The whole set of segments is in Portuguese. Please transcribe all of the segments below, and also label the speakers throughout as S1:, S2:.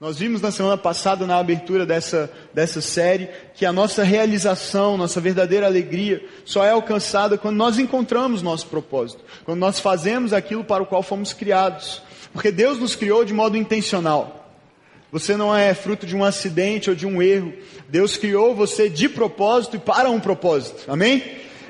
S1: Nós vimos na semana passada, na abertura dessa, dessa série, que a nossa realização, nossa verdadeira alegria, só é alcançada quando nós encontramos nosso propósito, quando nós fazemos aquilo para o qual fomos criados. Porque Deus nos criou de modo intencional. Você não é fruto de um acidente ou de um erro. Deus criou você de propósito e para um propósito. Amém?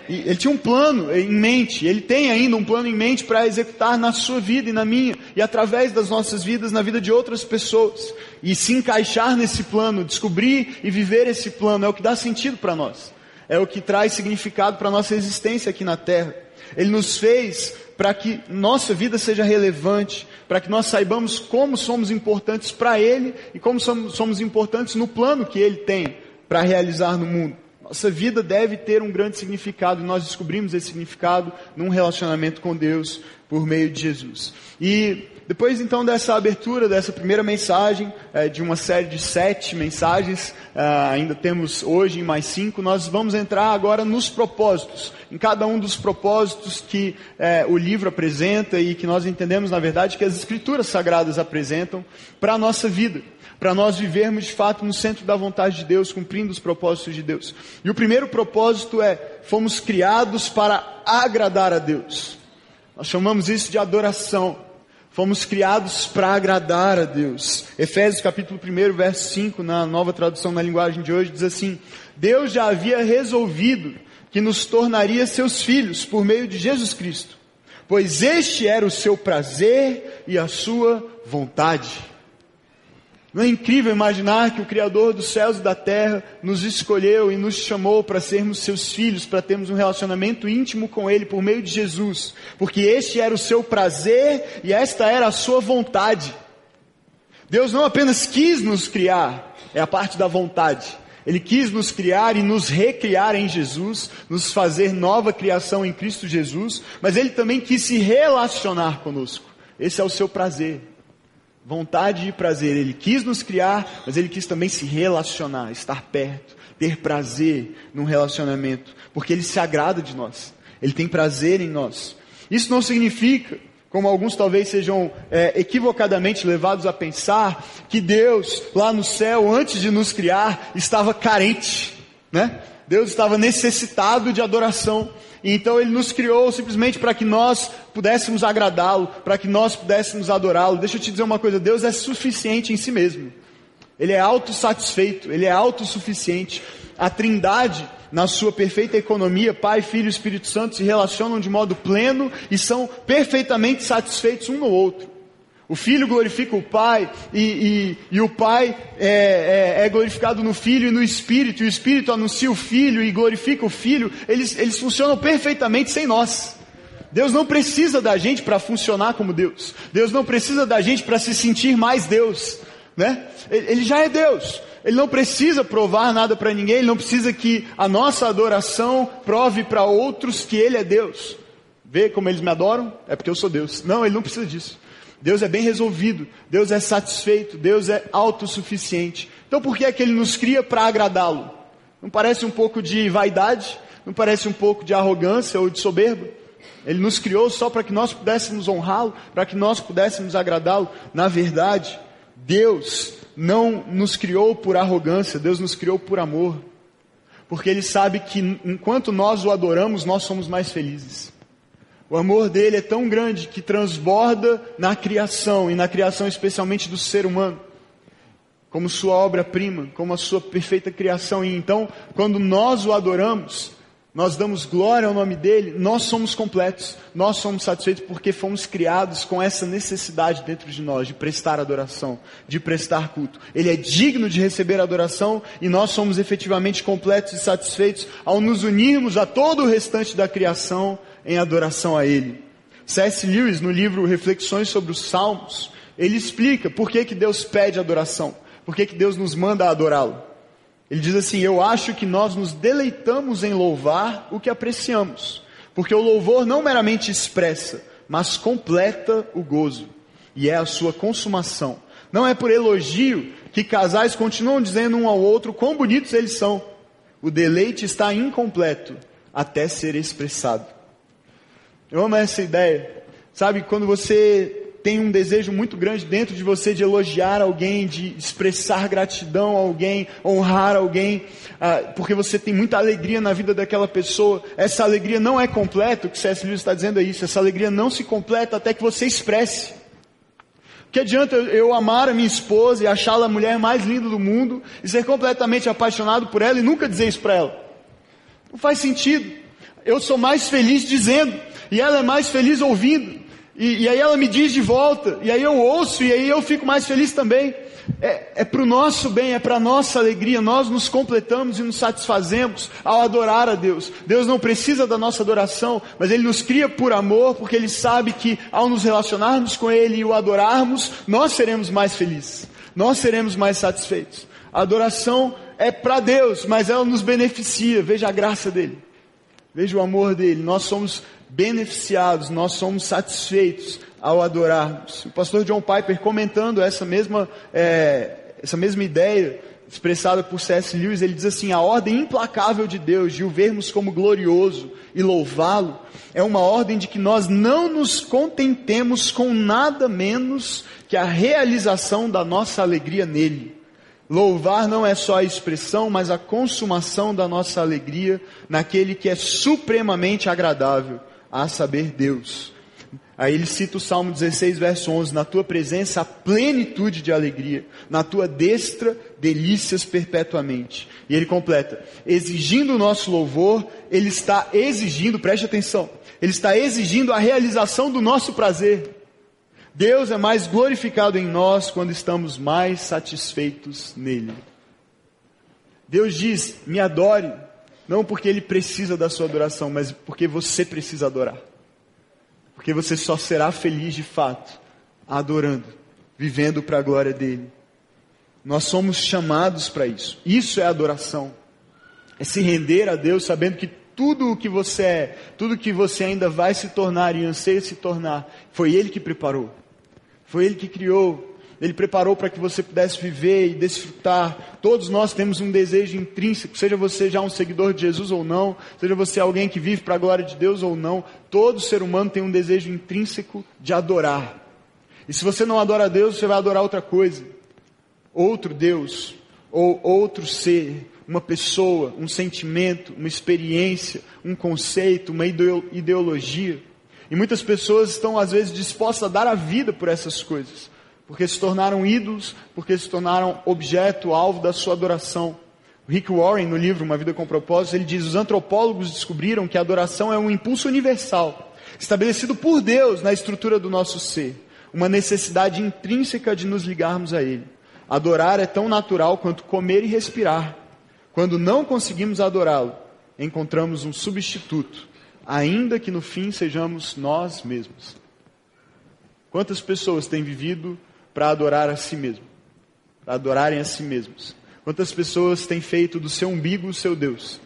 S1: Ele tinha um plano em mente, ele tem ainda um plano em mente para executar na sua vida e na minha, e através das nossas vidas, na vida de outras pessoas. E se encaixar nesse plano, descobrir e viver esse plano, é o que dá sentido para nós. É o que traz significado para a nossa existência aqui na Terra. Ele nos fez para que nossa vida seja relevante, para que nós saibamos como somos importantes para Ele e como somos, somos importantes no plano que Ele tem para realizar no mundo. Nossa vida deve ter um grande significado e nós descobrimos esse significado num relacionamento com Deus por meio de Jesus. E depois então dessa abertura, dessa primeira mensagem, é, de uma série de sete mensagens, é, ainda temos hoje mais cinco, nós vamos entrar agora nos propósitos, em cada um dos propósitos que é, o livro apresenta e que nós entendemos na verdade que as escrituras sagradas apresentam para a nossa vida para nós vivermos de fato no centro da vontade de Deus, cumprindo os propósitos de Deus. E o primeiro propósito é: fomos criados para agradar a Deus. Nós chamamos isso de adoração. Fomos criados para agradar a Deus. Efésios capítulo 1, verso 5, na nova tradução na linguagem de hoje, diz assim: Deus já havia resolvido que nos tornaria seus filhos por meio de Jesus Cristo, pois este era o seu prazer e a sua vontade. Não é incrível imaginar que o Criador dos céus e da terra nos escolheu e nos chamou para sermos seus filhos, para termos um relacionamento íntimo com Ele por meio de Jesus, porque este era o seu prazer e esta era a sua vontade. Deus não apenas quis nos criar, é a parte da vontade. Ele quis nos criar e nos recriar em Jesus, nos fazer nova criação em Cristo Jesus, mas Ele também quis se relacionar conosco. Esse é o seu prazer vontade e prazer. Ele quis nos criar, mas ele quis também se relacionar, estar perto, ter prazer num relacionamento, porque ele se agrada de nós. Ele tem prazer em nós. Isso não significa, como alguns talvez sejam é, equivocadamente levados a pensar, que Deus lá no céu, antes de nos criar, estava carente, né? Deus estava necessitado de adoração. Então ele nos criou simplesmente para que nós pudéssemos agradá-lo, para que nós pudéssemos adorá-lo. Deixa eu te dizer uma coisa: Deus é suficiente em si mesmo. Ele é autossatisfeito, ele é autossuficiente. A Trindade, na sua perfeita economia, Pai, Filho e Espírito Santo se relacionam de modo pleno e são perfeitamente satisfeitos um no outro. O Filho glorifica o Pai e, e, e o Pai é, é, é, glorificado no Filho e no Espírito, e o Espírito anuncia o Filho e glorifica o Filho. Eles, eles funcionam perfeitamente sem nós. Deus não precisa da gente para funcionar como Deus. Deus não precisa da gente para se sentir mais Deus. Né? Ele já é Deus. Ele não precisa provar nada para ninguém. Ele não precisa que a nossa adoração prove para outros que Ele é Deus. Vê como eles me adoram? É porque eu sou Deus. Não, Ele não precisa disso. Deus é bem resolvido, Deus é satisfeito, Deus é autossuficiente. Então por que é que Ele nos cria para agradá-lo? Não parece um pouco de vaidade? Não parece um pouco de arrogância ou de soberba? Ele nos criou só para que nós pudéssemos honrá-lo, para que nós pudéssemos agradá-lo. Na verdade, Deus não nos criou por arrogância, Deus nos criou por amor. Porque Ele sabe que enquanto nós o adoramos, nós somos mais felizes. O amor dele é tão grande que transborda na criação, e na criação especialmente do ser humano, como sua obra-prima, como a sua perfeita criação. E então, quando nós o adoramos, nós damos glória ao nome dele, nós somos completos, nós somos satisfeitos porque fomos criados com essa necessidade dentro de nós de prestar adoração, de prestar culto. Ele é digno de receber adoração e nós somos efetivamente completos e satisfeitos ao nos unirmos a todo o restante da criação em adoração a Ele. C.S. Lewis, no livro Reflexões sobre os Salmos, ele explica por que, que Deus pede adoração, por que, que Deus nos manda adorá-lo. Ele diz assim: Eu acho que nós nos deleitamos em louvar o que apreciamos, porque o louvor não meramente expressa, mas completa o gozo, e é a sua consumação. Não é por elogio que casais continuam dizendo um ao outro quão bonitos eles são. O deleite está incompleto até ser expressado. Eu amo essa ideia. Sabe, quando você tem um desejo muito grande dentro de você de elogiar alguém, de expressar gratidão a alguém, honrar alguém, ah, porque você tem muita alegria na vida daquela pessoa. Essa alegria não é completa, o que C.S. Lewis está dizendo é isso, essa alegria não se completa até que você expresse. Que adianta eu amar a minha esposa e achá-la a mulher mais linda do mundo e ser completamente apaixonado por ela e nunca dizer isso para ela? Não faz sentido. Eu sou mais feliz dizendo e ela é mais feliz ouvindo. E, e aí ela me diz de volta, e aí eu ouço, e aí eu fico mais feliz também. É, é para o nosso bem, é para a nossa alegria. Nós nos completamos e nos satisfazemos ao adorar a Deus. Deus não precisa da nossa adoração, mas Ele nos cria por amor, porque Ele sabe que ao nos relacionarmos com Ele e o adorarmos, nós seremos mais felizes, nós seremos mais satisfeitos. A adoração é para Deus, mas ela nos beneficia. Veja a graça dele, veja o amor dele. Nós somos beneficiados, nós somos satisfeitos ao adorarmos. O pastor John Piper comentando essa mesma, é, essa mesma ideia expressada por C.S. Lewis, ele diz assim: a ordem implacável de Deus de o vermos como glorioso e louvá-lo é uma ordem de que nós não nos contentemos com nada menos que a realização da nossa alegria nele. Louvar não é só a expressão, mas a consumação da nossa alegria naquele que é supremamente agradável a saber Deus. Aí ele cita o Salmo 16, verso 11: Na tua presença há plenitude de alegria, na tua destra delícias perpetuamente. E ele completa: exigindo o nosso louvor, ele está exigindo, preste atenção, ele está exigindo a realização do nosso prazer. Deus é mais glorificado em nós quando estamos mais satisfeitos nele. Deus diz: me adore, não porque ele precisa da sua adoração, mas porque você precisa adorar. Porque você só será feliz de fato adorando, vivendo para a glória dele. Nós somos chamados para isso. Isso é adoração. É se render a Deus sabendo que tudo o que você é, tudo o que você ainda vai se tornar e anseia se tornar, foi Ele que preparou. Foi Ele que criou, ele preparou para que você pudesse viver e desfrutar. Todos nós temos um desejo intrínseco, seja você já um seguidor de Jesus ou não, seja você alguém que vive para a glória de Deus ou não, todo ser humano tem um desejo intrínseco de adorar. E se você não adora a Deus, você vai adorar outra coisa, outro Deus, ou outro ser, uma pessoa, um sentimento, uma experiência, um conceito, uma ideologia. E muitas pessoas estão às vezes dispostas a dar a vida por essas coisas porque se tornaram ídolos, porque se tornaram objeto, alvo da sua adoração. Rick Warren, no livro Uma Vida com Propósito, ele diz: os antropólogos descobriram que a adoração é um impulso universal, estabelecido por Deus na estrutura do nosso ser, uma necessidade intrínseca de nos ligarmos a Ele. Adorar é tão natural quanto comer e respirar. Quando não conseguimos adorá-lo, encontramos um substituto, ainda que no fim sejamos nós mesmos. Quantas pessoas têm vivido para adorar a si mesmo, para adorarem a si mesmos. Quantas pessoas têm feito do seu umbigo o seu Deus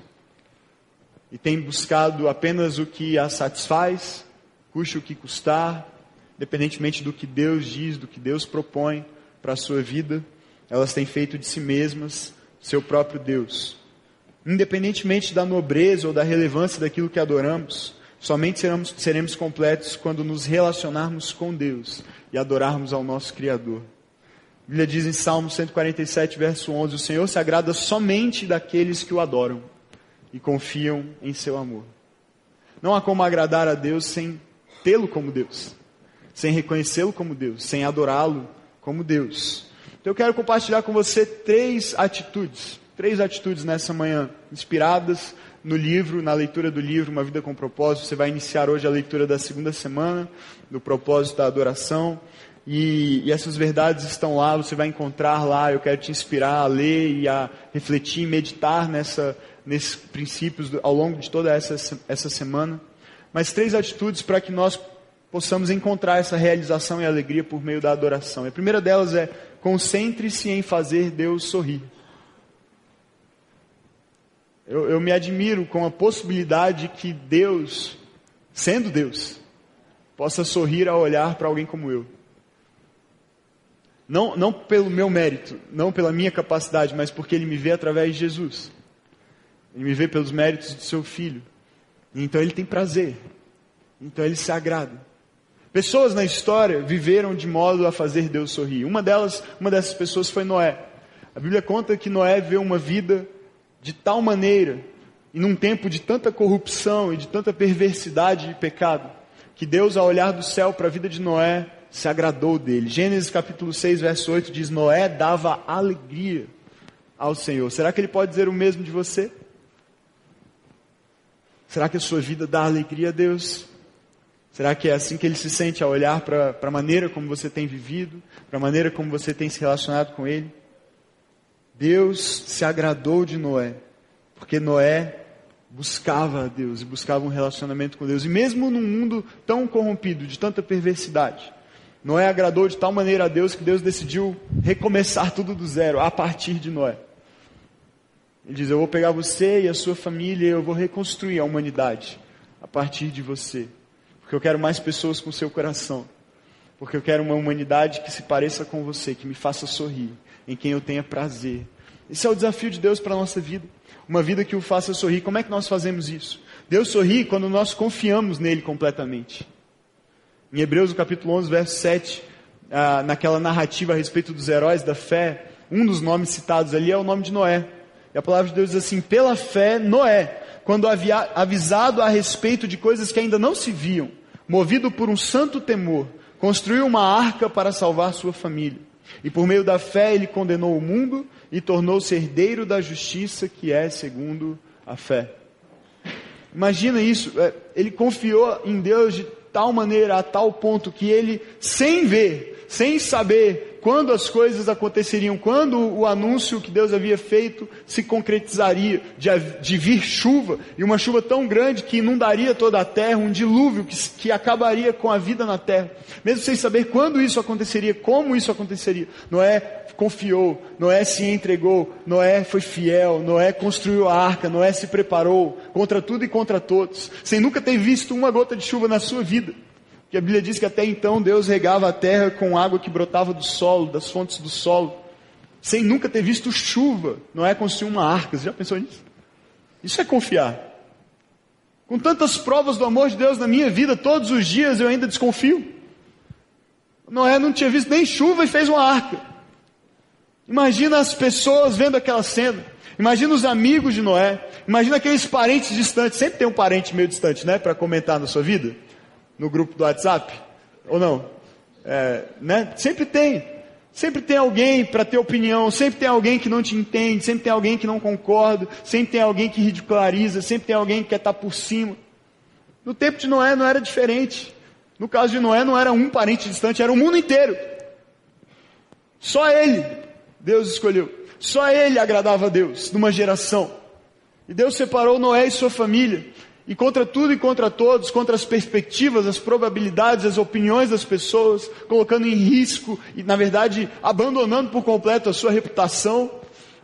S1: e têm buscado apenas o que a satisfaz, custe o que custar, independentemente do que Deus diz, do que Deus propõe para a sua vida, elas têm feito de si mesmas seu próprio Deus. Independentemente da nobreza ou da relevância daquilo que adoramos, somente seremos, seremos completos quando nos relacionarmos com Deus e adorarmos ao nosso Criador. A Bíblia diz em Salmo 147, verso 11: O Senhor se agrada somente daqueles que o adoram e confiam em seu amor. Não há como agradar a Deus sem tê-lo como Deus, sem reconhecê-lo como Deus, sem adorá-lo como Deus. Então eu quero compartilhar com você três atitudes, três atitudes nessa manhã, inspiradas no livro, na leitura do livro Uma Vida com Propósito. Você vai iniciar hoje a leitura da segunda semana, do propósito da adoração. E, e, essas verdades estão lá, você vai encontrar lá. Eu quero te inspirar a ler e a refletir, meditar nessa, nesses princípios ao longo de toda essa, essa semana. Mas três atitudes para que nós possamos encontrar essa realização e alegria por meio da adoração. a primeira delas é concentre-se em fazer Deus sorrir. Eu, eu me admiro com a possibilidade que Deus, sendo Deus, possa sorrir ao olhar para alguém como eu. Não, não pelo meu mérito, não pela minha capacidade, mas porque Ele me vê através de Jesus. Ele me vê pelos méritos de seu filho. Então Ele tem prazer. Então Ele se agrada. Pessoas na história viveram de modo a fazer Deus sorrir. Uma delas, uma dessas pessoas foi Noé. A Bíblia conta que Noé viveu uma vida de tal maneira, e num tempo de tanta corrupção e de tanta perversidade e pecado, que Deus, ao olhar do céu para a vida de Noé, se agradou dele. Gênesis capítulo 6, verso 8 diz: Noé dava alegria ao Senhor. Será que ele pode dizer o mesmo de você? Será que a sua vida dá alegria a Deus? Será que é assim que ele se sente ao olhar para a maneira como você tem vivido, para a maneira como você tem se relacionado com ele? Deus se agradou de Noé, porque Noé buscava a Deus e buscava um relacionamento com Deus. E mesmo num mundo tão corrompido, de tanta perversidade, Noé agradou de tal maneira a Deus que Deus decidiu recomeçar tudo do zero, a partir de Noé. Ele diz: Eu vou pegar você e a sua família e eu vou reconstruir a humanidade a partir de você. Porque eu quero mais pessoas com seu coração. Porque eu quero uma humanidade que se pareça com você, que me faça sorrir, em quem eu tenha prazer. Esse é o desafio de Deus para a nossa vida. Uma vida que o faça sorrir. Como é que nós fazemos isso? Deus sorri quando nós confiamos nele completamente. Em Hebreus, capítulo 11, verso 7, ah, naquela narrativa a respeito dos heróis da fé, um dos nomes citados ali é o nome de Noé. E a palavra de Deus diz assim: pela fé, Noé, quando havia avisado a respeito de coisas que ainda não se viam, movido por um santo temor, construiu uma arca para salvar sua família. E por meio da fé ele condenou o mundo e tornou-se herdeiro da justiça que é segundo a fé. Imagina isso, é, ele confiou em Deus de tal maneira, a tal ponto que ele, sem ver, sem saber quando as coisas aconteceriam, quando o anúncio que Deus havia feito se concretizaria, de, de vir chuva, e uma chuva tão grande que inundaria toda a terra, um dilúvio que, que acabaria com a vida na terra. Mesmo sem saber quando isso aconteceria, como isso aconteceria, Noé confiou, Noé se entregou, Noé foi fiel, Noé construiu a arca, Noé se preparou contra tudo e contra todos, sem nunca ter visto uma gota de chuva na sua vida. Que a Bíblia diz que até então Deus regava a terra com água que brotava do solo, das fontes do solo, sem nunca ter visto chuva. Não é construir uma arca. Você já pensou nisso? Isso é confiar. Com tantas provas do amor de Deus na minha vida, todos os dias eu ainda desconfio. Noé não tinha visto nem chuva e fez uma arca. Imagina as pessoas vendo aquela cena. Imagina os amigos de Noé. Imagina aqueles parentes distantes. Sempre tem um parente meio distante, né? Para comentar na sua vida no grupo do WhatsApp? Ou não? É, né? Sempre tem. Sempre tem alguém para ter opinião, sempre tem alguém que não te entende, sempre tem alguém que não concorda, sempre tem alguém que ridiculariza, sempre tem alguém que quer estar tá por cima. No tempo de Noé não era diferente. No caso de Noé não era um parente distante, era o mundo inteiro. Só ele Deus escolheu. Só ele agradava a Deus numa geração. E Deus separou Noé e sua família e contra tudo e contra todos, contra as perspectivas, as probabilidades, as opiniões das pessoas, colocando em risco e, na verdade, abandonando por completo a sua reputação,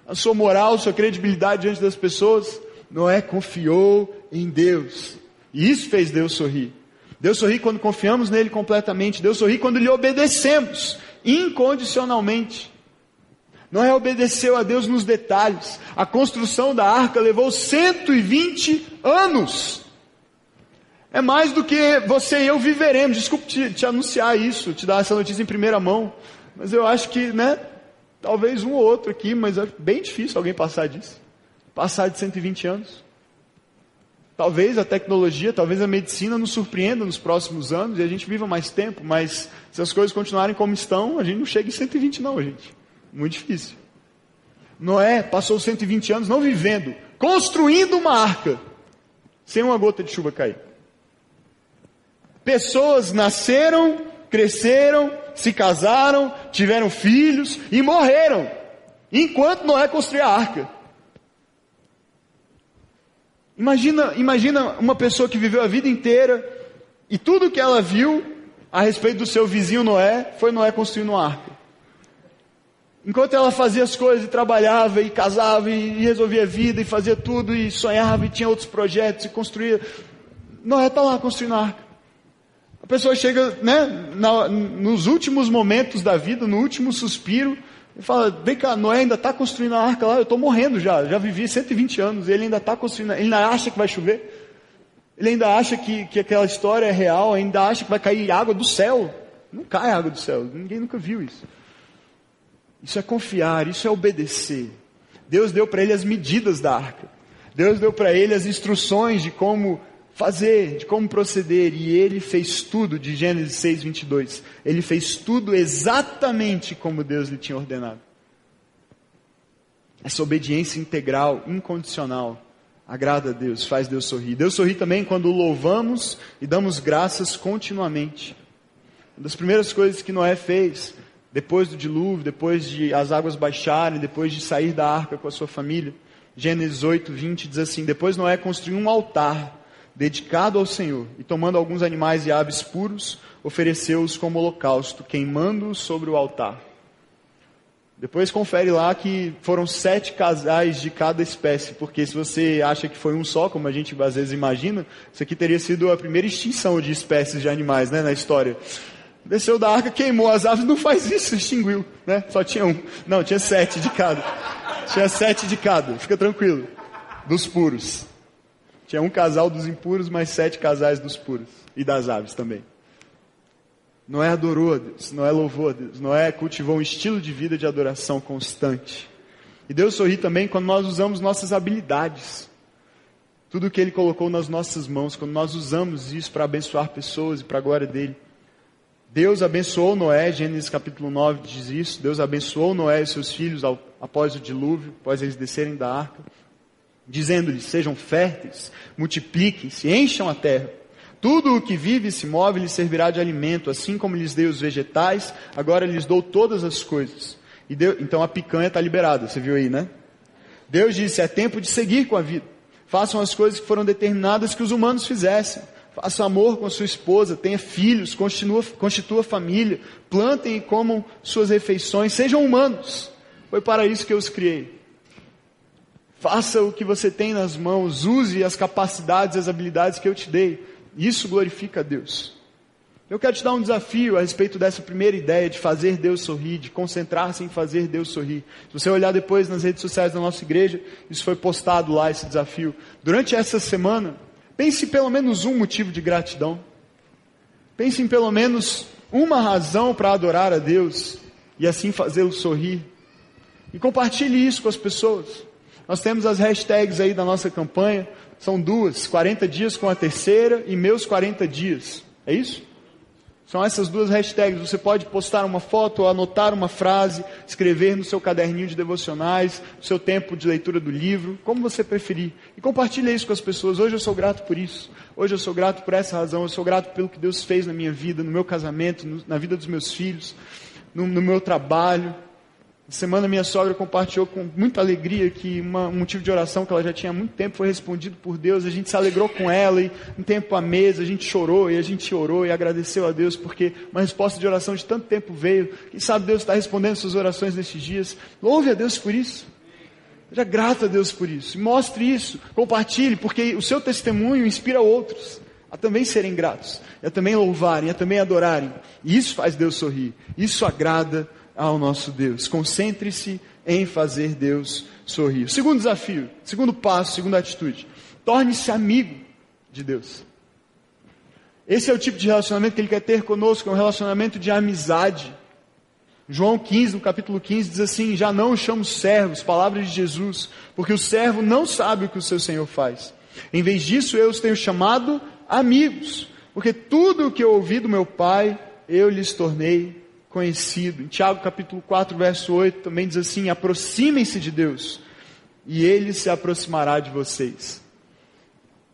S1: a sua moral, a sua credibilidade diante das pessoas, Noé confiou em Deus. E isso fez Deus sorrir. Deus sorri quando confiamos nele completamente. Deus sorri quando lhe obedecemos incondicionalmente. Noé obedeceu a Deus nos detalhes. A construção da arca levou 120 anos. É mais do que você e eu viveremos. Desculpe te, te, anunciar isso, te dar essa notícia em primeira mão. Mas eu acho que, né? Talvez um ou outro aqui, mas é bem difícil alguém passar disso. Passar de 120 anos. Talvez a tecnologia, talvez a medicina nos surpreenda nos próximos anos e a gente viva mais tempo, mas se as coisas continuarem como estão, a gente não chega em 120 não, gente. Muito difícil. Noé passou 120 anos não vivendo, construindo uma arca, sem uma gota de chuva cair. Pessoas nasceram, cresceram, se casaram, tiveram filhos e morreram, enquanto Noé construía a arca. Imagina, imagina uma pessoa que viveu a vida inteira e tudo que ela viu a respeito do seu vizinho Noé foi Noé construindo uma arca. Enquanto ela fazia as coisas e trabalhava e casava e resolvia a vida e fazia tudo e sonhava e tinha outros projetos e construía, Noé está lá construindo a arca. A pessoa chega, né, na, nos últimos momentos da vida, no último suspiro, e fala: Vem cá, Noé ainda está construindo a arca lá, eu estou morrendo já, já vivi 120 anos, ele ainda está construindo, ele ainda acha que vai chover. Ele ainda acha que, que aquela história é real, ainda acha que vai cair água do céu. Não cai água do céu, ninguém nunca viu isso. Isso é confiar, isso é obedecer. Deus deu para ele as medidas da arca. Deus deu para ele as instruções de como fazer, de como proceder, e ele fez tudo, de Gênesis 6, 22. Ele fez tudo exatamente como Deus lhe tinha ordenado. Essa obediência integral, incondicional, agrada a Deus, faz Deus sorrir. Deus sorri também quando louvamos e damos graças continuamente. Uma das primeiras coisas que Noé fez, depois do dilúvio, depois de as águas baixarem, depois de sair da arca com a sua família, Gênesis 8, 20 diz assim: Depois Noé construiu um altar dedicado ao Senhor, e tomando alguns animais e aves puros, ofereceu-os como holocausto, queimando-os sobre o altar. Depois confere lá que foram sete casais de cada espécie, porque se você acha que foi um só, como a gente às vezes imagina, isso aqui teria sido a primeira extinção de espécies de animais né, na história. Desceu da arca, queimou as aves, não faz isso, extinguiu, né? Só tinha um. Não, tinha sete de cada. Tinha sete de cada, fica tranquilo. Dos puros. Tinha um casal dos impuros, mais sete casais dos puros. E das aves também. Noé adorou a Deus, Noé louvou a Deus, Noé cultivou um estilo de vida de adoração constante. E Deus sorri também quando nós usamos nossas habilidades. Tudo que Ele colocou nas nossas mãos, quando nós usamos isso para abençoar pessoas e para a glória dEle. Deus abençoou Noé, Gênesis capítulo 9 diz isso. Deus abençoou Noé e seus filhos ao, após o dilúvio, após eles descerem da arca dizendo-lhes: sejam férteis, multipliquem-se, encham a terra. Tudo o que vive e se move lhes servirá de alimento, assim como lhes dei os vegetais, agora lhes dou todas as coisas. Deu, então a picanha está liberada, você viu aí, né? Deus disse: é tempo de seguir com a vida. Façam as coisas que foram determinadas que os humanos fizessem. Faça amor com a sua esposa, tenha filhos, constitua, constitua família, plantem e comam suas refeições, sejam humanos. Foi para isso que eu os criei. Faça o que você tem nas mãos, use as capacidades, as habilidades que eu te dei. Isso glorifica a Deus. Eu quero te dar um desafio a respeito dessa primeira ideia de fazer Deus sorrir, de concentrar-se em fazer Deus sorrir. Se você olhar depois nas redes sociais da nossa igreja, isso foi postado lá, esse desafio. Durante essa semana, pense em pelo menos um motivo de gratidão. Pense em pelo menos uma razão para adorar a Deus e assim fazê-lo sorrir. E compartilhe isso com as pessoas. Nós temos as hashtags aí da nossa campanha, são duas, 40 dias com a terceira e meus 40 dias. É isso? São essas duas hashtags. Você pode postar uma foto, ou anotar uma frase, escrever no seu caderninho de devocionais, no seu tempo de leitura do livro, como você preferir. E compartilhe isso com as pessoas. Hoje eu sou grato por isso. Hoje eu sou grato por essa razão. Eu sou grato pelo que Deus fez na minha vida, no meu casamento, no, na vida dos meus filhos, no, no meu trabalho. Semana minha sogra compartilhou com muita alegria que uma, um motivo de oração que ela já tinha há muito tempo foi respondido por Deus. A gente se alegrou com ela e um tempo à mesa a gente chorou e a gente orou e agradeceu a Deus porque uma resposta de oração de tanto tempo veio. Quem sabe Deus está respondendo suas orações nesses dias. Louve a Deus por isso. Seja grato a Deus por isso. Mostre isso. Compartilhe porque o seu testemunho inspira outros a também serem gratos, a também louvarem, a também adorarem. E isso faz Deus sorrir. Isso agrada ao nosso Deus. Concentre-se em fazer Deus sorrir. Segundo desafio, segundo passo, segunda atitude. Torne-se amigo de Deus. Esse é o tipo de relacionamento que Ele quer ter conosco, é um relacionamento de amizade. João 15, no capítulo 15, diz assim: Já não os chamo servos, palavras de Jesus, porque o servo não sabe o que o seu Senhor faz. Em vez disso, eu os tenho chamado amigos, porque tudo o que eu ouvi do meu Pai, eu lhes tornei conhecido. Em Tiago capítulo 4, verso 8, também diz assim: aproximem-se de Deus, e Ele se aproximará de vocês.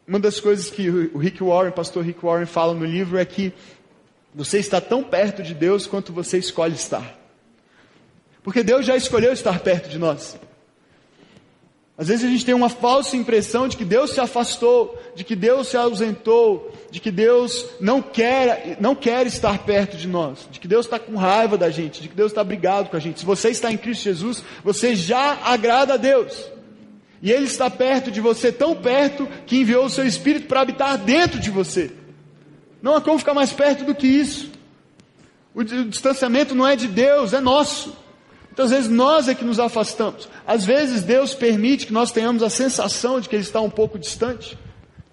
S1: Uma das coisas que o Rick Warren, pastor Rick Warren, fala no livro é que você está tão perto de Deus quanto você escolhe estar. Porque Deus já escolheu estar perto de nós. Às vezes a gente tem uma falsa impressão de que Deus se afastou, de que Deus se ausentou, de que Deus não quer, não quer estar perto de nós, de que Deus está com raiva da gente, de que Deus está brigado com a gente. Se você está em Cristo Jesus, você já agrada a Deus. E Ele está perto de você, tão perto que enviou o seu Espírito para habitar dentro de você. Não há como ficar mais perto do que isso. O distanciamento não é de Deus, é nosso. Muitas vezes nós é que nos afastamos. Às vezes Deus permite que nós tenhamos a sensação de que Ele está um pouco distante.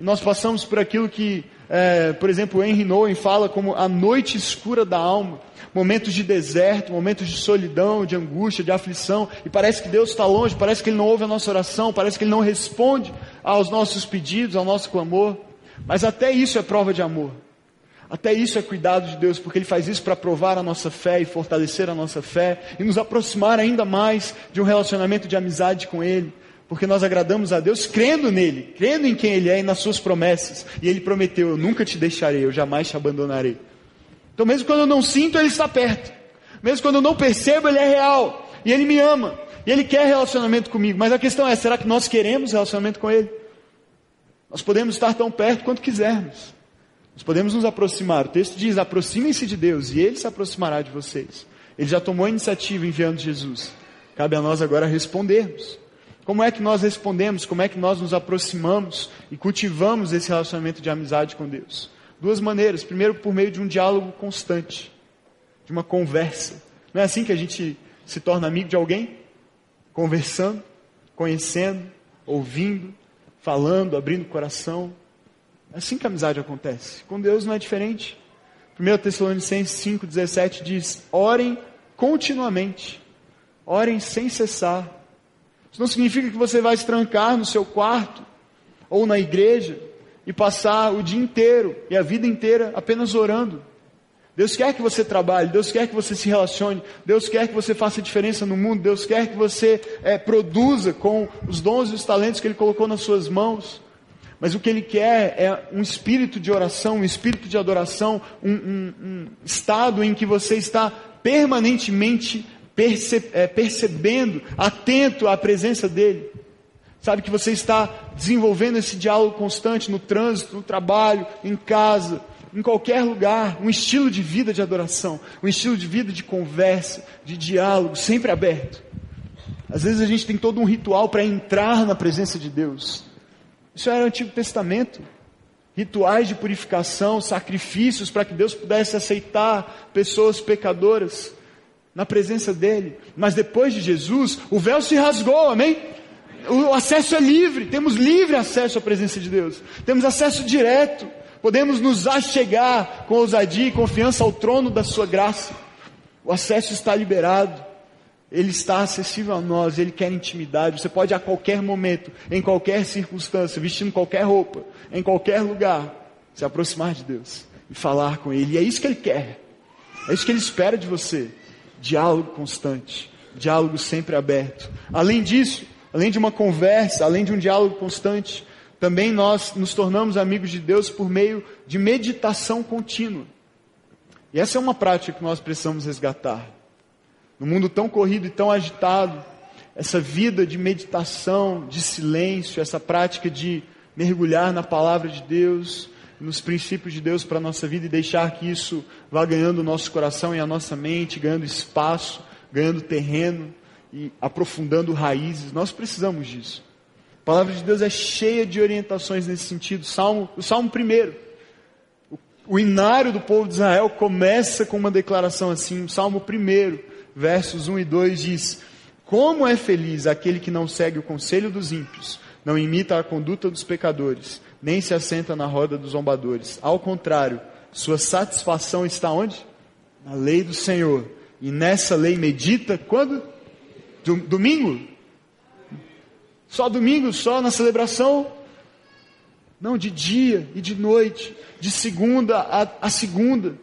S1: Nós passamos por aquilo que, é, por exemplo, Henry Nouwen fala como a noite escura da alma. Momentos de deserto, momentos de solidão, de angústia, de aflição, e parece que Deus está longe, parece que Ele não ouve a nossa oração, parece que Ele não responde aos nossos pedidos, ao nosso clamor. Mas até isso é prova de amor. Até isso é cuidado de Deus, porque Ele faz isso para provar a nossa fé e fortalecer a nossa fé e nos aproximar ainda mais de um relacionamento de amizade com Ele porque nós agradamos a Deus crendo nele, crendo em quem ele é e nas suas promessas. E ele prometeu: Eu nunca te deixarei, eu jamais te abandonarei. Então, mesmo quando eu não sinto, ele está perto. Mesmo quando eu não percebo, ele é real. E ele me ama. E ele quer relacionamento comigo. Mas a questão é: será que nós queremos relacionamento com ele? Nós podemos estar tão perto quanto quisermos. Nós podemos nos aproximar. O texto diz: aproximem-se de Deus e ele se aproximará de vocês. Ele já tomou a iniciativa enviando Jesus. Cabe a nós agora respondermos. Como é que nós respondemos? Como é que nós nos aproximamos e cultivamos esse relacionamento de amizade com Deus? Duas maneiras. Primeiro, por meio de um diálogo constante, de uma conversa. Não é assim que a gente se torna amigo de alguém? Conversando, conhecendo, ouvindo, falando, abrindo o coração. É assim que a amizade acontece. Com Deus não é diferente. 1 Tessalonicenses 5,17 diz: Orem continuamente, orem sem cessar isso não significa que você vai se trancar no seu quarto ou na igreja e passar o dia inteiro e a vida inteira apenas orando. Deus quer que você trabalhe, Deus quer que você se relacione, Deus quer que você faça diferença no mundo, Deus quer que você é, produza com os dons e os talentos que Ele colocou nas suas mãos. Mas o que Ele quer é um espírito de oração, um espírito de adoração, um, um, um estado em que você está permanentemente perce, é, percebendo, atento à presença dEle. Sabe que você está desenvolvendo esse diálogo constante no trânsito, no trabalho, em casa, em qualquer lugar, um estilo de vida de adoração, um estilo de vida de conversa, de diálogo, sempre aberto. Às vezes a gente tem todo um ritual para entrar na presença de Deus. Isso era o Antigo Testamento. Rituais de purificação, sacrifícios para que Deus pudesse aceitar pessoas pecadoras na presença dele. Mas depois de Jesus, o véu se rasgou, amém? O acesso é livre, temos livre acesso à presença de Deus, temos acesso direto, podemos nos achegar com ousadia e confiança ao trono da Sua graça. O acesso está liberado, ele está acessível a nós, ele quer intimidade. Você pode a qualquer momento, em qualquer circunstância, vestindo qualquer roupa, em qualquer lugar, se aproximar de Deus e falar com Ele. E é isso que Ele quer, é isso que Ele espera de você diálogo constante, diálogo sempre aberto. Além disso, além de uma conversa, além de um diálogo constante, também nós nos tornamos amigos de Deus por meio de meditação contínua. E essa é uma prática que nós precisamos resgatar. No mundo tão corrido e tão agitado, essa vida de meditação, de silêncio, essa prática de mergulhar na palavra de Deus, nos princípios de Deus para a nossa vida e deixar que isso vá ganhando o nosso coração e a nossa mente, ganhando espaço, ganhando terreno e aprofundando raízes. Nós precisamos disso. A palavra de Deus é cheia de orientações nesse sentido. Salmo, o Salmo primeiro. O, inário do povo de Israel começa com uma declaração assim. O Salmo primeiro, versos 1 e 2 diz: Como é feliz aquele que não segue o conselho dos ímpios, não imita a conduta dos pecadores nem se assenta na roda dos zombadores. Ao contrário, sua satisfação está onde? Na lei do Senhor. E nessa lei medita quando? Domingo? Só domingo, só na celebração? Não, de dia e de noite, de segunda a, a segunda.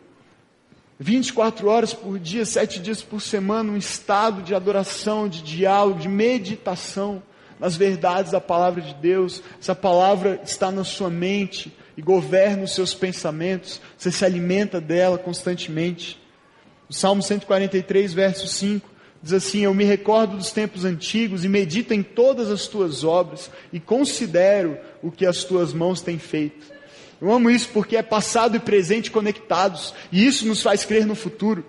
S1: 24 horas por dia, sete dias por semana, um estado de adoração, de diálogo, de meditação nas verdades da palavra de Deus, essa palavra está na sua mente e governa os seus pensamentos, você se alimenta dela constantemente. O Salmo 143, verso 5, diz assim: Eu me recordo dos tempos antigos e medito em todas as tuas obras e considero o que as tuas mãos têm feito. Eu amo isso porque é passado e presente conectados, e isso nos faz crer no futuro.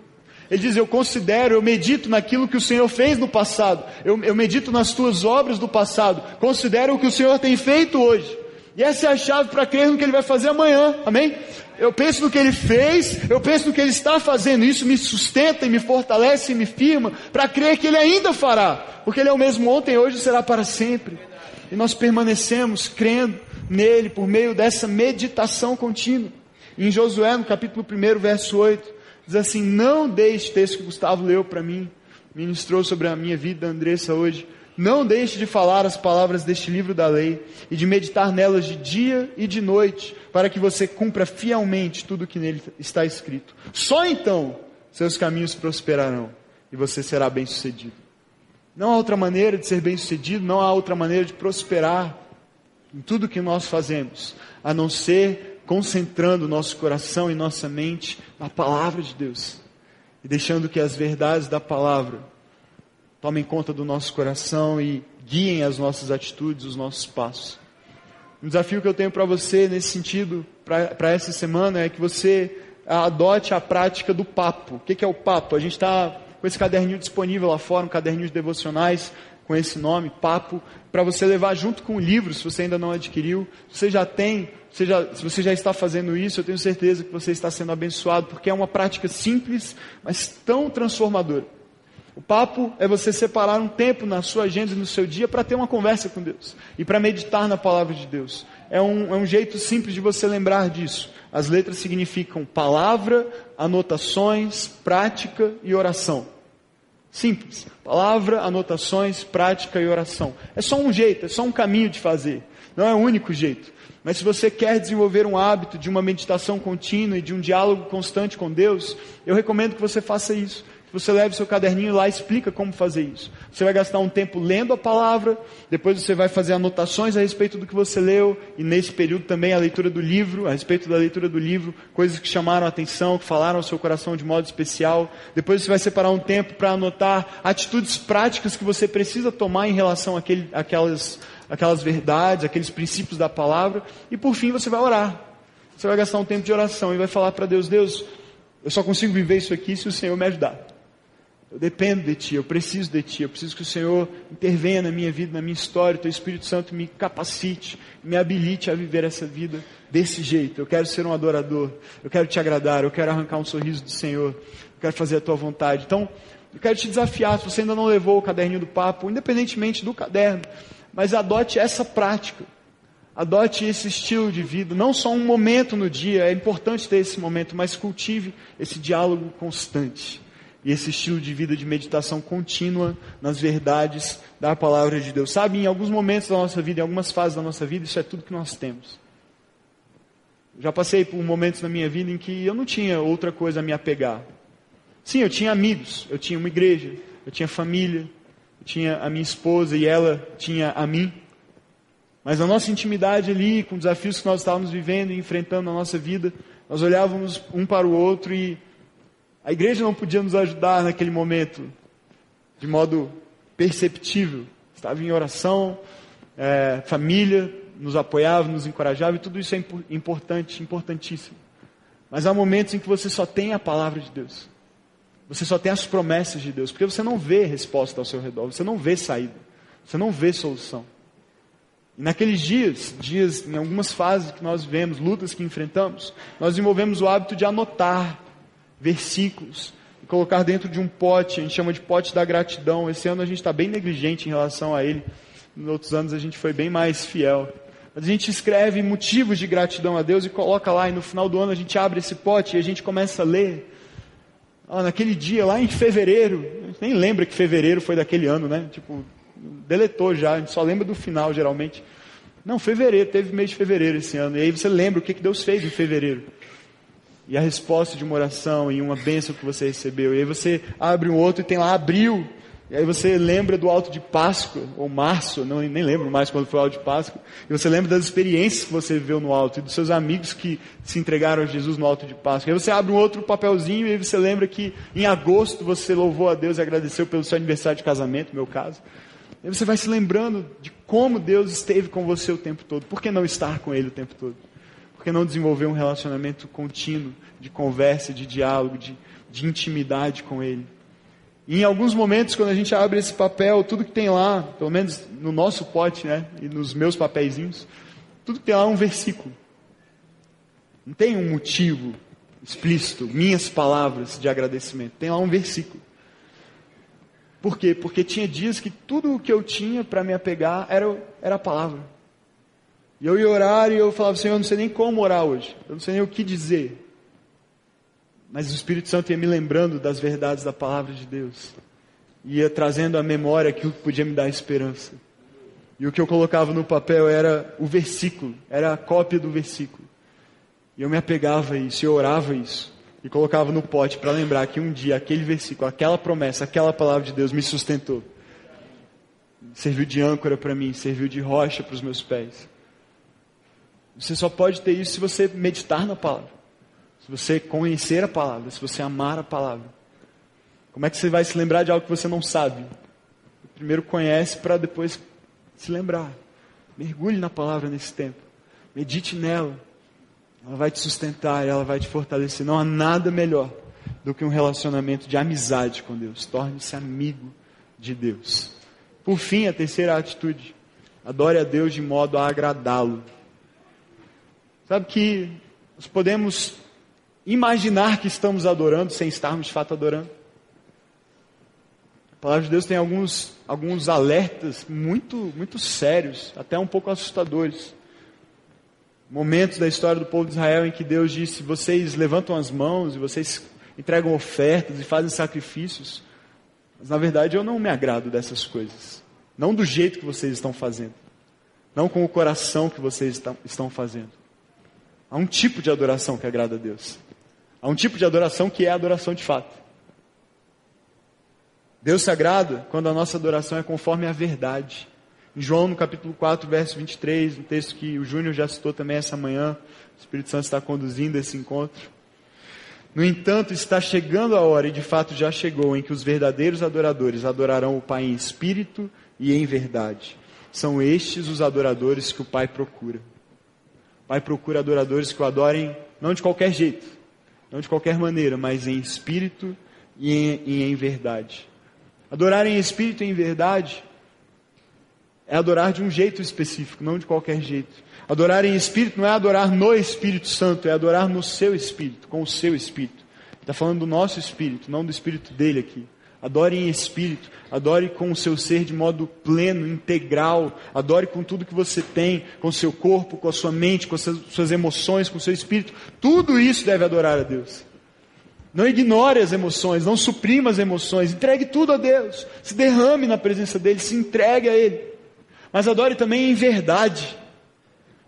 S1: Ele diz: Eu considero, eu medito naquilo que o Senhor fez no passado, eu, eu medito nas tuas obras do passado, considero o que o Senhor tem feito hoje. E essa é a chave para crer no que Ele vai fazer amanhã, amém? Eu penso no que Ele fez, eu penso no que Ele está fazendo, isso me sustenta e me fortalece e me firma para crer que Ele ainda fará, porque Ele é o mesmo ontem, hoje e será para sempre. E nós permanecemos crendo nele por meio dessa meditação contínua. Em Josué, no capítulo 1, verso 8, diz assim: Não deixe, texto que Gustavo leu para mim, ministrou sobre a minha vida, Andressa, hoje. Não deixe de falar as palavras deste livro da lei e de meditar nelas de dia e de noite, para que você cumpra fielmente tudo o que nele está escrito. Só então seus caminhos prosperarão e você será bem-sucedido. Não há outra maneira de ser bem-sucedido, não há outra maneira de prosperar em tudo que nós fazemos, a não ser concentrando nosso coração e nossa mente na palavra de Deus e deixando que as verdades da palavra tomem conta do nosso coração e guiem as nossas atitudes, os nossos passos. Um desafio que eu tenho para você nesse sentido, para essa semana, é que você adote a prática do papo. O que, que é o papo? A gente está com esse caderninho disponível lá fora, um caderninho de devocionais com esse nome, papo, para você levar junto com o livro, se você ainda não adquiriu. Se você já tem, se, já, se você já está fazendo isso, eu tenho certeza que você está sendo abençoado, porque é uma prática simples, mas tão transformadora. O papo é você separar um tempo na sua agenda e no seu dia para ter uma conversa com Deus e para meditar na palavra de Deus. É um, é um jeito simples de você lembrar disso. As letras significam palavra, anotações, prática e oração. Simples. Palavra, anotações, prática e oração. É só um jeito, é só um caminho de fazer. Não é o único jeito. Mas se você quer desenvolver um hábito de uma meditação contínua e de um diálogo constante com Deus, eu recomendo que você faça isso você leve seu caderninho lá e explica como fazer isso. Você vai gastar um tempo lendo a palavra, depois você vai fazer anotações a respeito do que você leu, e nesse período também a leitura do livro, a respeito da leitura do livro, coisas que chamaram a atenção, que falaram ao seu coração de modo especial. Depois você vai separar um tempo para anotar atitudes práticas que você precisa tomar em relação àquele, àquelas, àquelas verdades, aqueles princípios da palavra. E por fim você vai orar. Você vai gastar um tempo de oração e vai falar para Deus: Deus, eu só consigo viver isso aqui se o Senhor me ajudar. Eu dependo de Ti, eu preciso de Ti, eu preciso que o Senhor intervenha na minha vida, na minha história, o Teu Espírito Santo me capacite, me habilite a viver essa vida desse jeito. Eu quero ser um adorador, eu quero Te agradar, eu quero arrancar um sorriso do Senhor, eu quero fazer a Tua vontade. Então, eu quero te desafiar, se você ainda não levou o caderninho do papo, independentemente do caderno, mas adote essa prática. Adote esse estilo de vida, não só um momento no dia, é importante ter esse momento, mas cultive esse diálogo constante e esse estilo de vida de meditação contínua nas verdades da palavra de Deus. Sabe, em alguns momentos da nossa vida, em algumas fases da nossa vida, isso é tudo que nós temos. Já passei por momentos na minha vida em que eu não tinha outra coisa a me apegar. Sim, eu tinha amigos, eu tinha uma igreja, eu tinha família, tinha a minha esposa e ela tinha a mim. Mas na nossa intimidade ali, com desafios que nós estávamos vivendo e enfrentando na nossa vida, nós olhávamos um para o outro e a igreja não podia nos ajudar naquele momento de modo perceptível. Estava em oração, é, família nos apoiava, nos encorajava e tudo isso é importante, importantíssimo. Mas há momentos em que você só tem a palavra de Deus. Você só tem as promessas de Deus, porque você não vê resposta ao seu redor, você não vê saída, você não vê solução. E naqueles dias, dias, em algumas fases que nós vivemos, lutas que enfrentamos, nós desenvolvemos o hábito de anotar versículos e colocar dentro de um pote, a gente chama de pote da gratidão. Esse ano a gente está bem negligente em relação a ele. Nos outros anos a gente foi bem mais fiel. Mas a gente escreve motivos de gratidão a Deus e coloca lá, e no final do ano a gente abre esse pote e a gente começa a ler. Ah, naquele dia, lá em fevereiro, a gente nem lembra que fevereiro foi daquele ano, né? Tipo, deletou já, a gente só lembra do final geralmente. Não, fevereiro, teve mês de fevereiro esse ano. E aí você lembra o que Deus fez em fevereiro e a resposta de uma oração e uma bênção que você recebeu. E aí você abre um outro e tem lá abril. E aí você lembra do alto de Páscoa, ou março, não, nem lembro mais quando foi o alto de Páscoa. E você lembra das experiências que você viveu no alto e dos seus amigos que se entregaram a Jesus no alto de Páscoa. E aí você abre um outro papelzinho e aí você lembra que em agosto você louvou a Deus e agradeceu pelo seu aniversário de casamento, no meu caso. E aí você vai se lembrando de como Deus esteve com você o tempo todo. Por que não estar com Ele o tempo todo? Por que não desenvolver um relacionamento contínuo de conversa, de diálogo, de, de intimidade com Ele? E em alguns momentos, quando a gente abre esse papel, tudo que tem lá, pelo menos no nosso pote, né, e nos meus papeizinhos, tudo que tem lá é um versículo. Não tem um motivo explícito, minhas palavras de agradecimento. Tem lá um versículo. Por quê? Porque tinha dias que tudo o que eu tinha para me apegar era, era a palavra. E eu ia orar e eu falava, Senhor, eu não sei nem como orar hoje. Eu não sei nem o que dizer. Mas o Espírito Santo ia me lembrando das verdades da palavra de Deus. Ia trazendo à memória aquilo que podia me dar esperança. E o que eu colocava no papel era o versículo, era a cópia do versículo. E eu me apegava a isso, eu orava isso. E colocava no pote para lembrar que um dia aquele versículo, aquela promessa, aquela palavra de Deus me sustentou. Serviu de âncora para mim, serviu de rocha para os meus pés. Você só pode ter isso se você meditar na palavra, se você conhecer a palavra, se você amar a palavra. Como é que você vai se lembrar de algo que você não sabe? Primeiro conhece para depois se lembrar. Mergulhe na palavra nesse tempo. Medite nela. Ela vai te sustentar, ela vai te fortalecer. Não há nada melhor do que um relacionamento de amizade com Deus. Torne-se amigo de Deus. Por fim, a terceira atitude. Adore a Deus de modo a agradá-lo. Sabe que nós podemos imaginar que estamos adorando sem estarmos de fato adorando. A palavra de Deus tem alguns, alguns alertas muito, muito sérios, até um pouco assustadores. Momentos da história do povo de Israel em que Deus disse: vocês levantam as mãos e vocês entregam ofertas e fazem sacrifícios. Mas na verdade eu não me agrado dessas coisas. Não do jeito que vocês estão fazendo. Não com o coração que vocês estão fazendo. Há um tipo de adoração que agrada a Deus. Há um tipo de adoração que é a adoração de fato. Deus se agrada quando a nossa adoração é conforme a verdade. Em João, no capítulo 4, verso 23, um texto que o Júnior já citou também essa manhã, o Espírito Santo está conduzindo esse encontro. No entanto, está chegando a hora, e de fato já chegou, em que os verdadeiros adoradores adorarão o Pai em espírito e em verdade. São estes os adoradores que o Pai procura. Pai procura adoradores que o adorem não de qualquer jeito, não de qualquer maneira, mas em espírito e em, e em verdade. Adorar em espírito e em verdade é adorar de um jeito específico, não de qualquer jeito. Adorar em espírito não é adorar no Espírito Santo, é adorar no seu espírito, com o seu espírito. Está falando do nosso espírito, não do espírito dele aqui. Adore em espírito, adore com o seu ser de modo pleno, integral, adore com tudo que você tem, com o seu corpo, com a sua mente, com as suas emoções, com o seu espírito. Tudo isso deve adorar a Deus. Não ignore as emoções, não suprima as emoções, entregue tudo a Deus, se derrame na presença dEle, se entregue a Ele. Mas adore também em verdade,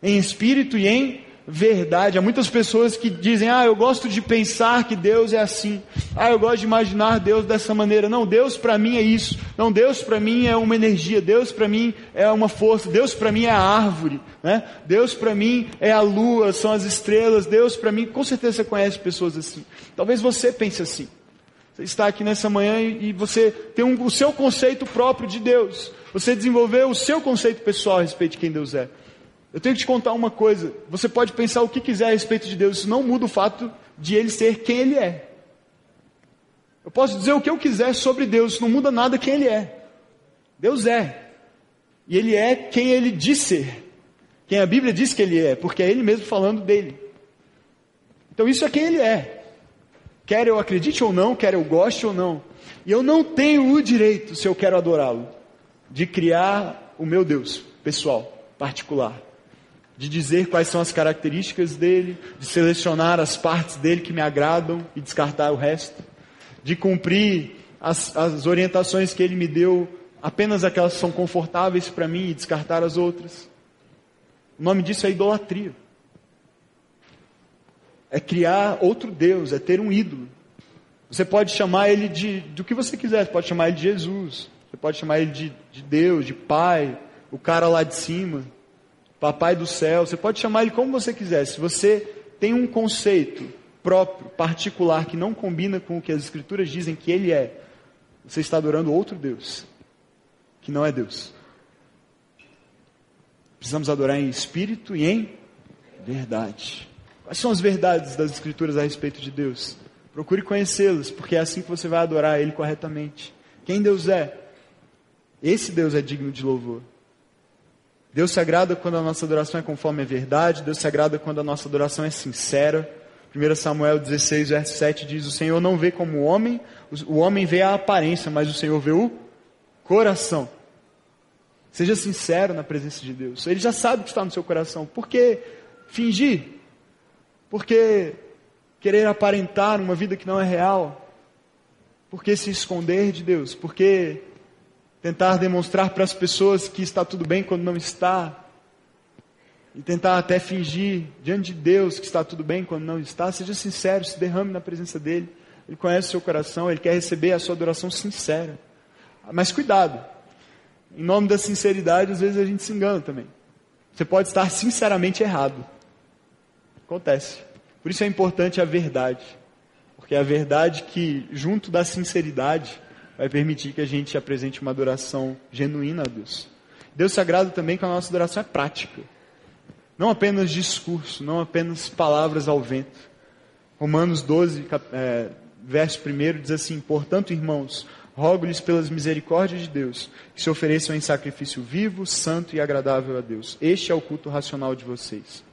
S1: em espírito e em verdade. Há muitas pessoas que dizem: Ah, eu gosto de pensar que Deus é assim. Ah, eu gosto de imaginar Deus dessa maneira. Não, Deus para mim é isso. Não, Deus para mim é uma energia. Deus para mim é uma força. Deus para mim é a árvore. Né? Deus para mim é a lua, são as estrelas. Deus para mim, com certeza você conhece pessoas assim. Talvez você pense assim. Você está aqui nessa manhã e, você tem um, o seu conceito próprio de Deus. Você desenvolveu o seu conceito pessoal a respeito de quem Deus é. Eu tenho que te contar uma coisa. Você pode pensar o que quiser a respeito de Deus, isso não muda o fato de ele ser quem ele é. Eu posso dizer o que eu quiser sobre Deus, isso não muda nada quem ele é. Deus é. E ele é quem ele diz ser. Quem a Bíblia diz que ele é, porque é ele mesmo falando dele. Então isso é quem ele é. Quer eu acredite ou não, quer eu goste ou não. E eu não tenho o direito, se eu quero adorá-lo, de criar o meu Deus pessoal, particular de dizer quais são as características dele, de selecionar as partes dele que me agradam e descartar o resto, de cumprir as, as orientações que ele me deu, apenas aquelas que são confortáveis para mim e descartar as outras. O nome disso é idolatria. É criar outro Deus, é ter um ídolo. Você pode chamar ele de do que você quiser, você pode chamar ele de Jesus, você pode chamar ele de, de Deus, de Pai, o cara lá de cima. Papai do céu, você pode chamar ele como você quiser. Se você tem um conceito próprio, particular, que não combina com o que as Escrituras dizem que ele é, você está adorando outro Deus, que não é Deus. Precisamos adorar em espírito e em verdade. Quais são as verdades das Escrituras a respeito de Deus? Procure conhecê-las, porque é assim que você vai adorar Ele corretamente. Quem Deus é? Esse Deus é digno de louvor. Deus se agrada quando a nossa adoração é conforme a verdade, Deus se agrada quando a nossa adoração é sincera. 1 Samuel 16, verso 7 diz: O Senhor não vê como o homem, o homem vê a aparência, mas o Senhor vê o coração. Seja sincero na presença de Deus. Ele já sabe o que está no seu coração. Por que fingir? Por que querer aparentar uma vida que não é real? Por que se esconder de Deus? Por que tentar demonstrar para as pessoas que está tudo bem quando não está? E tentar até fingir diante de Deus que está tudo bem quando não está? Seja sincero, se derrame na presença dEle. Ele conhece o seu coração, Ele quer receber a sua adoração sincera. Mas cuidado, em nome da sinceridade, às vezes a gente se engana também. Você pode estar sinceramente errado. Acontece. Por isso é importante a verdade. Porque é a verdade que, junto da sinceridade, vai permitir que a gente apresente uma adoração genuína a Deus. Deus se agrada também que a nossa adoração é prática. Não apenas discurso, não apenas palavras ao vento. Romanos 12, é, verso 1 diz assim: Portanto, irmãos, rogo-lhes pelas misericórdias de Deus que se ofereçam em sacrifício vivo, santo e agradável a Deus. Este é o culto racional de vocês.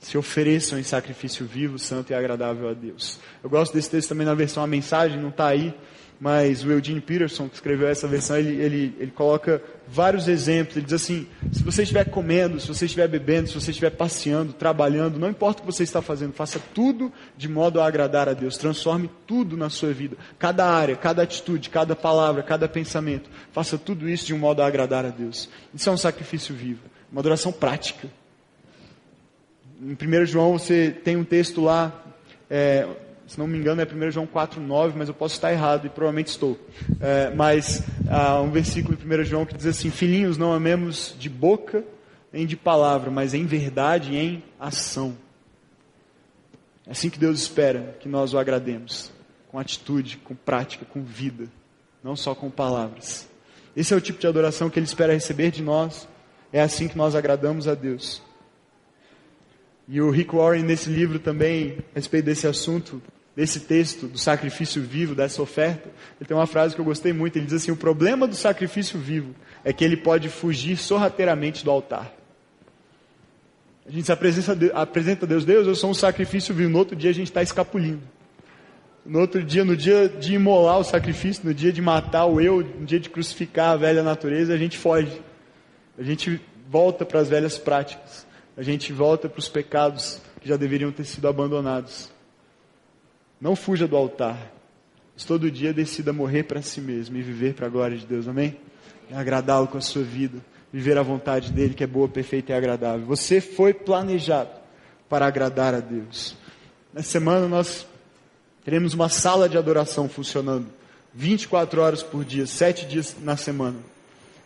S1: Se ofereçam em sacrifício vivo, santo e agradável a Deus. Eu gosto desse texto também na versão A Mensagem, não está aí, mas o Eugene Peterson, que escreveu essa versão, ele, ele, ele coloca vários exemplos. Ele diz assim: se você estiver comendo, se você estiver bebendo, se você estiver passeando, trabalhando, não importa o que você está fazendo, faça tudo de modo a agradar a Deus. Transforme tudo na sua vida. Cada área, cada atitude, cada palavra, cada pensamento. Faça tudo isso de um modo a agradar a Deus. Isso é um sacrifício vivo, uma adoração prática. Em 1 João você tem um texto lá. É, se não me engano é 1 João 4,9, mas eu posso estar errado e provavelmente estou. É, mas há um versículo em 1 João que diz assim: Filhinhos, não amemos de boca nem de palavra, mas em verdade e em ação. É assim que Deus espera que nós o agrademos, com atitude, com prática, com vida, não só com palavras. Esse é o tipo de adoração que Ele espera receber de nós, é assim que nós agradamos a Deus. E o Rick Warren, nesse livro também, a respeito desse assunto, desse texto do sacrifício vivo, dessa oferta, ele tem uma frase que eu gostei muito. Ele diz assim: O problema do sacrifício vivo é que ele pode fugir sorrateiramente do altar. A gente se apresenta, a Deus, Deus, eu sou um sacrifício vivo. No outro dia a gente está escapulindo. No outro dia, no dia de imolar o sacrifício, no dia de matar o eu, no dia de crucificar a velha natureza, a gente foge. A gente volta para as velhas práticas. A gente volta para os pecados que já deveriam ter sido abandonados. Não fuja do altar. Mas todo dia decida morrer para si mesmo e viver para a glória de Deus. Amém? E agradá-lo com a sua vida. Viver a vontade dele, que é boa, perfeita e agradável. Você foi planejado para agradar a Deus. Na semana nós teremos uma sala de adoração funcionando 24 horas por dia, 7 dias na semana.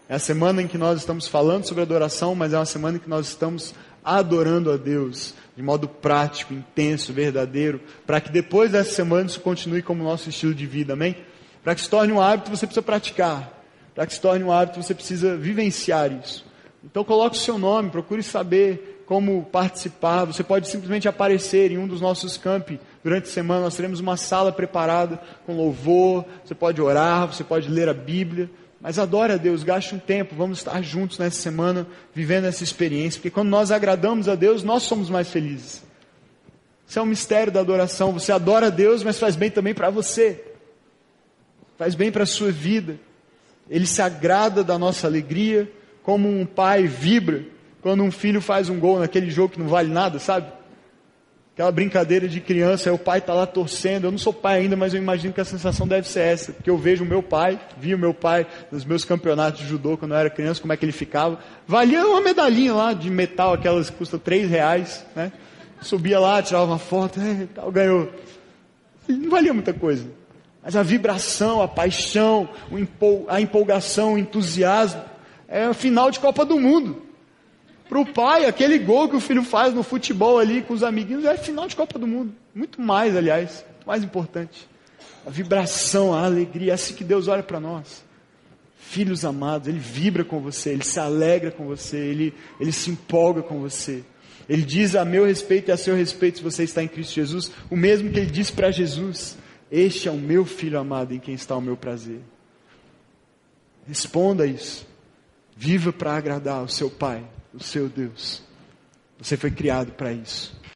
S1: É a semana em que nós estamos falando sobre adoração, mas é uma semana em que nós estamos adorando a Deus de modo prático, intenso, verdadeiro, para que depois dessa semana isso continue como nosso estilo de vida, amém? Para que se torne um hábito, você precisa praticar. Para que se torne um hábito, você precisa vivenciar isso. Então coloque o seu nome, procure saber como participar. Você pode simplesmente aparecer em um dos nossos campi durante a semana. Nós teremos uma sala preparada com louvor. Você pode orar, você pode ler a Bíblia. Mas adore a Deus, gaste um tempo, vamos estar juntos nessa semana, vivendo essa experiência, porque quando nós agradamos a Deus, nós somos mais felizes. Isso é um mistério da adoração. Você adora a Deus, mas faz bem também para você, faz bem para a sua vida. Ele se agrada da nossa alegria, como um pai vibra quando um filho faz um gol naquele jogo que não vale nada, sabe? Aquela brincadeira de criança, aí o pai está lá torcendo. Eu não sou pai ainda, mas eu imagino que a sensação deve ser essa. Porque eu vejo o meu pai, vi o meu pai nos meus campeonatos de judô quando eu era criança, como é que ele ficava. Valia uma medalhinha lá de metal, aquelas que custam três reais, né? Subia lá, tirava uma foto, é, tal, ganhou. Não valia muita coisa. Mas a vibração, a paixão, a empolgação, o entusiasmo, é o final de Copa do Mundo. Para o pai, aquele gol que o filho faz no futebol ali com os amiguinhos é final de Copa do Mundo. Muito mais, aliás, mais importante. A vibração, a alegria, é assim que Deus olha para nós. Filhos amados, Ele vibra com você, Ele se alegra com você, Ele, Ele se empolga com você. Ele diz a meu respeito e a seu respeito, se você está em Cristo Jesus, o mesmo que Ele disse para Jesus: Este é o meu filho amado em quem está o meu prazer. Responda isso. Viva para agradar o seu Pai o seu Deus. Você foi criado para isso.